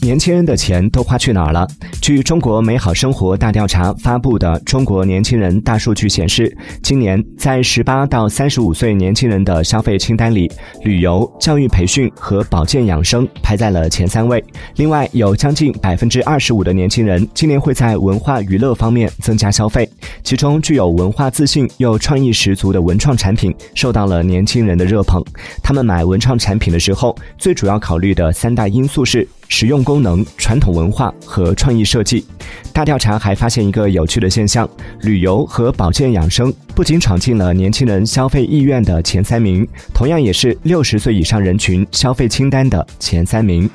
年轻人的钱都花去哪儿了？据中国美好生活大调查发布的《中国年轻人大数据》显示，今年在十八到三十五岁年轻人的消费清单里，旅游、教育培训和保健养生排在了前三位。另外，有将近百分之二十五的年轻人今年会在文化娱乐方面增加消费，其中具有文化自信又创意十足的文创产品受到了年轻人的热捧。他们买文创产品的时候，最主要考虑的三大因素是。使用功能、传统文化和创意设计。大调查还发现一个有趣的现象：旅游和保健养生不仅闯进了年轻人消费意愿的前三名，同样也是六十岁以上人群消费清单的前三名。